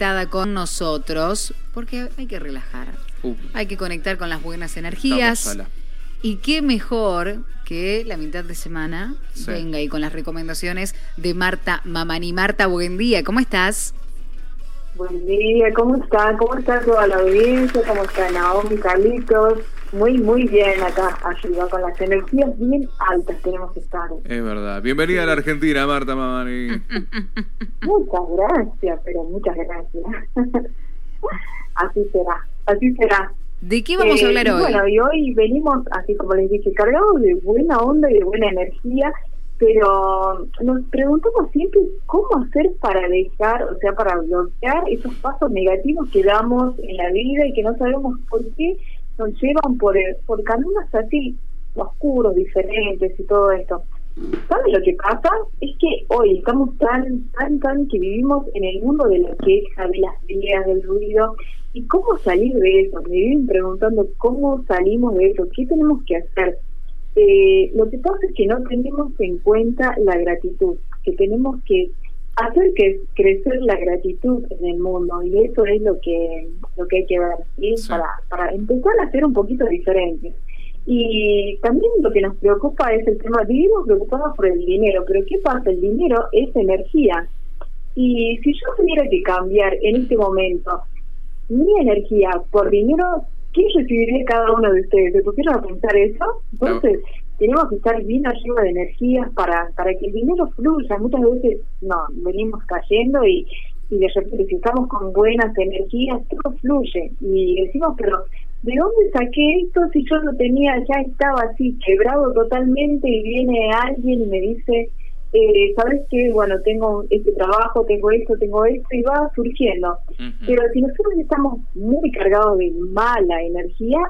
conectada con nosotros porque hay que relajar, Uh, hay que conectar con las buenas energías. Y qué mejor que la mitad de semana Sí. venga y con las recomendaciones de Marta Mamani. Marta, buen día, ¿cómo estás? Buen día, ¿cómo está? ¿Cómo está toda la audiencia? ¿Cómo está Naomi, Carlitos? Muy, muy bien acá, ayuda con las energías bien altas tenemos que estar. Es verdad. Bienvenida a la Argentina, Marta Mamani. Muchas gracias, pero muchas gracias. así será, así será. ¿De qué vamos a Eh, hablar y hoy? Bueno, y hoy venimos, así como les dije, cargados de buena onda y de buena energía, pero nos preguntamos siempre cómo hacer para dejar, o sea, para bloquear esos pasos negativos que damos en la vida y que no sabemos por qué nos llevan por, por caminos así oscuros, diferentes y todo esto. ¿Saben lo que pasa? Es que hoy estamos tan, tan, tan que vivimos en el mundo de la queja, de las ideas, del ruido. ¿Y cómo salir de eso? Me viven preguntando cómo salimos de eso, qué tenemos que hacer. Eh, lo que pasa es que no tenemos en cuenta la gratitud, que tenemos que hacer que crecer la gratitud en el mundo y eso es lo que lo que hay que ver ¿sí? Sí. para para empezar a ser un poquito diferentes y también lo que nos preocupa es el tema vivimos preocupados por el dinero pero qué pasa el dinero es energía y si yo tuviera que cambiar en este momento mi energía por dinero ¿qué recibiría cada uno de ustedes? ¿se pusieron a pensar eso? entonces tenemos que estar bien arriba de energías para, para que el dinero fluya. Muchas veces no, venimos cayendo y, y de repente si estamos con buenas energías, todo fluye. Y decimos, pero ¿de dónde saqué esto si yo lo tenía, ya estaba así, quebrado totalmente y viene alguien y me dice, eh, ¿sabes qué? Bueno, tengo este trabajo, tengo esto, tengo esto y va surgiendo. Pero si nosotros estamos muy cargados de mala energía,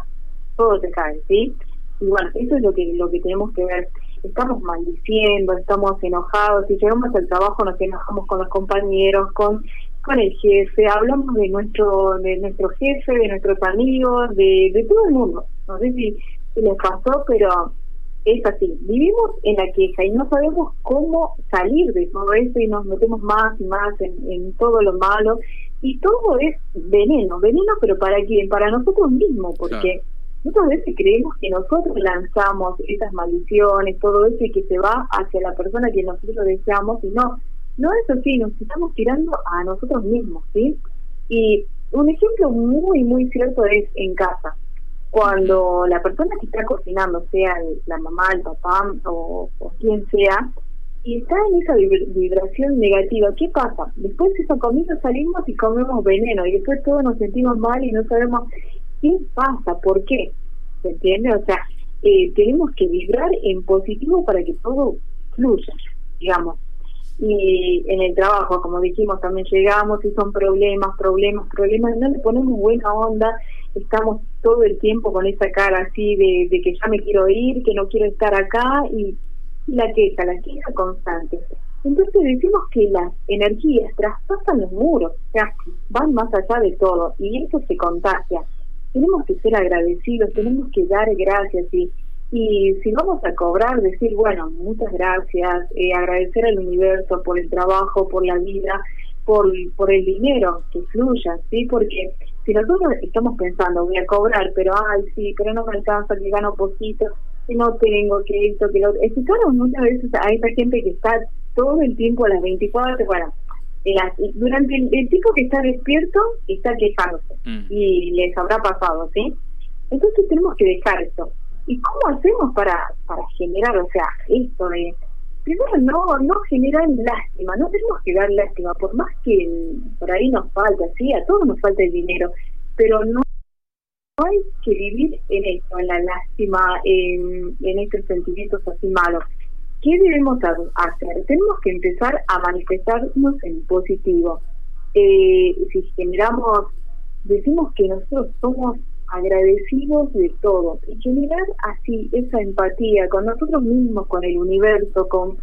todo se cae, ¿sí? Y bueno, eso es lo que lo que tenemos que ver. Estamos maldiciendo, estamos enojados, si llegamos al trabajo nos enojamos con los compañeros, con con el jefe, hablamos de nuestro de nuestro jefe, de nuestros amigos, de, de todo el mundo. No sé si, les pasó, pero es así. Vivimos en la queja y no sabemos cómo salir de todo eso y nos metemos más y más en, en todo lo malo. Y todo es veneno, veneno, pero ¿para quién? Para nosotros mismos, porque muchas veces creemos que nosotros lanzamos esas maldiciones, todo eso y que se va hacia la persona que nosotros deseamos y no, no es así, nos estamos tirando a nosotros mismos, ¿sí? Y un ejemplo muy, muy cierto es en casa. Cuando la persona que está cocinando, sea la mamá, el papá o, o quien sea, y está en esa vibra- vibración negativa, ¿qué pasa? Después de esa comida salimos y comemos veneno y después todos nos sentimos mal y no sabemos qué pasa, por qué. ¿Se entiende? O sea, eh, tenemos que vibrar en positivo para que todo fluya, digamos. Y en el trabajo, como dijimos, también llegamos y son problemas, problemas, problemas, no le ponemos buena onda, estamos todo el tiempo con esa cara así de, de que ya me quiero ir, que no quiero estar acá y, la queja, la queja constante. Entonces decimos que las energías traspasan los muros, o sea, van más allá de todo y eso se contagia. Tenemos que ser agradecidos, tenemos que dar gracias y, y si vamos a cobrar, decir, bueno, muchas gracias, eh, agradecer al universo por el trabajo, por la vida, por, por el dinero que fluya, ¿sí? Porque si nosotros estamos pensando, voy a cobrar, pero ay, sí, pero no me alcanza, que gano poquito, que no tengo, que esto, que lo otro. Escucharon muchas veces a esa gente que está todo el tiempo a las 24, bueno, durante el, el tiempo que está despierto, está quejándose Mm. y les habrá pasado, ¿sí? Entonces tenemos que dejar esto. ¿Y cómo hacemos para, para generar, o sea, esto de... Primero, no, no generar lástima, no tenemos que dar lástima, por más que por ahí nos falta, sí, a todos nos falta el dinero, pero no, no hay que vivir en esto, en la lástima, en, en estos sentimientos así malos. ¿Qué debemos ha- hacer? Tenemos que empezar a manifestarnos en positivo. Eh, si generamos, decimos que nosotros somos agradecidos de todo y generar así esa empatía con nosotros mismos, con el universo, con,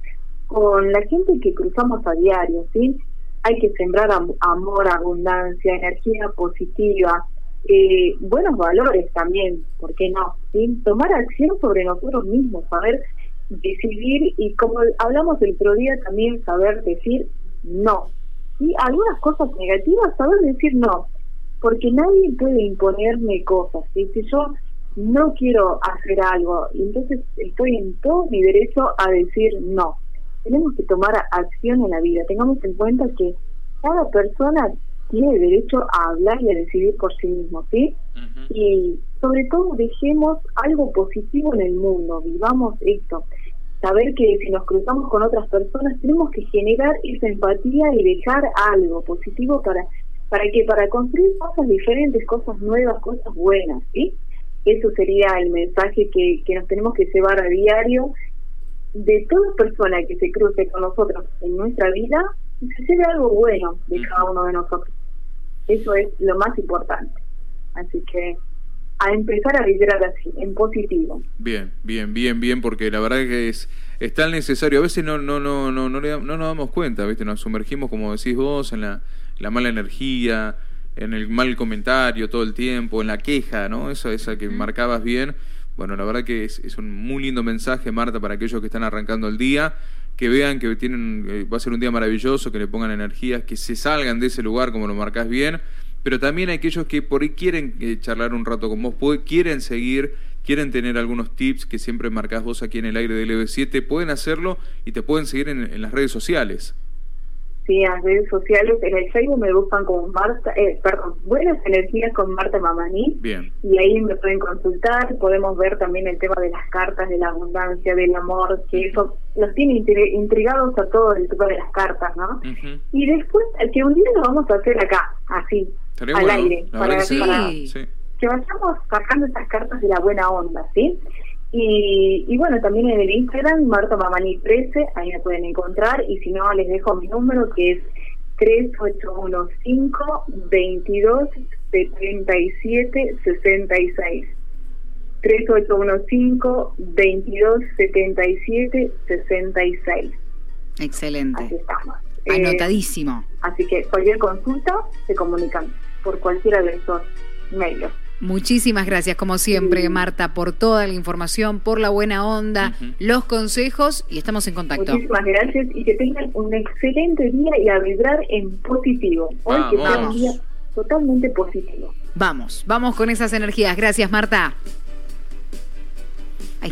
con la gente que cruzamos a diario, ¿sí? Hay que sembrar am- amor, abundancia, energía positiva, eh, buenos valores también, ¿por qué no? ¿sí? Tomar acción sobre nosotros mismos, saber decidir y como hablamos el otro día también saber decir no, y algunas cosas negativas, saber decir no, porque nadie puede imponerme cosas. Si yo no quiero hacer algo, entonces estoy en todo mi derecho a decir no. Tenemos que tomar acción en la vida. Tengamos en cuenta que cada persona tiene derecho a hablar y a decidir por sí mismo, ¿sí? Y sobre todo dejemos algo positivo en el mundo, vivamos esto. Saber que si nos cruzamos con otras personas tenemos que generar esa empatía y dejar algo positivo para para que para construir cosas diferentes, cosas nuevas, cosas buenas, ¿sí? Eso sería el mensaje que, que nos tenemos que llevar a diario de toda persona que se cruce con nosotros en nuestra vida, que se lleve algo bueno de cada uno de nosotros. Eso es lo más importante. Así que a empezar a vibrar así, en positivo. Bien, bien, bien, bien, porque la verdad que es, es tan necesario. A veces no, no, no, no, no, no nos damos cuenta, ¿viste? Nos sumergimos, como decís vos, en la, la mala energía, en el mal comentario todo el tiempo, en la queja, ¿no? Esa, esa que marcabas bien. Bueno, la verdad que es, es un muy lindo mensaje, Marta, para aquellos que están arrancando el día, que vean que tienen, eh, va a ser un día maravilloso, que le pongan energías, que se salgan de ese lugar como lo marcás bien, pero también aquellos que por ahí quieren eh, charlar un rato con vos, quieren seguir, quieren tener algunos tips que siempre marcás vos aquí en el aire del EV7, pueden hacerlo y te pueden seguir en las redes sociales sí, en las redes sociales, en el Facebook me buscan como Marta, eh, perdón, Buenas Energías con Marta Mamani. Bien. Y ahí me pueden consultar, podemos ver también el tema de las cartas, de la abundancia, del amor, que eso los tiene intrigados a todo el tema de las cartas, ¿no? Y después, que un día lo vamos a hacer acá, así, al aire, para, que vayamos sacando esas cartas de la buena onda, ¿sí? Y, y, bueno, también en el Instagram, Marta Mamani 13, ahí me pueden encontrar. Y si no, les dejo mi número que es 3815 22 77 66. 3815 22 77 66. Excelente. Así estamos. Anotadísimo. Eh, así que cualquier consulta se comunican por cualquiera de esos medios. Muchísimas gracias, como siempre, Marta, por toda la información, por la buena onda, los consejos y estamos en contacto. Muchísimas gracias y que tengan un excelente día y a vibrar en positivo. Hoy que sea un día totalmente positivo. Vamos, vamos con esas energías. Gracias, Marta.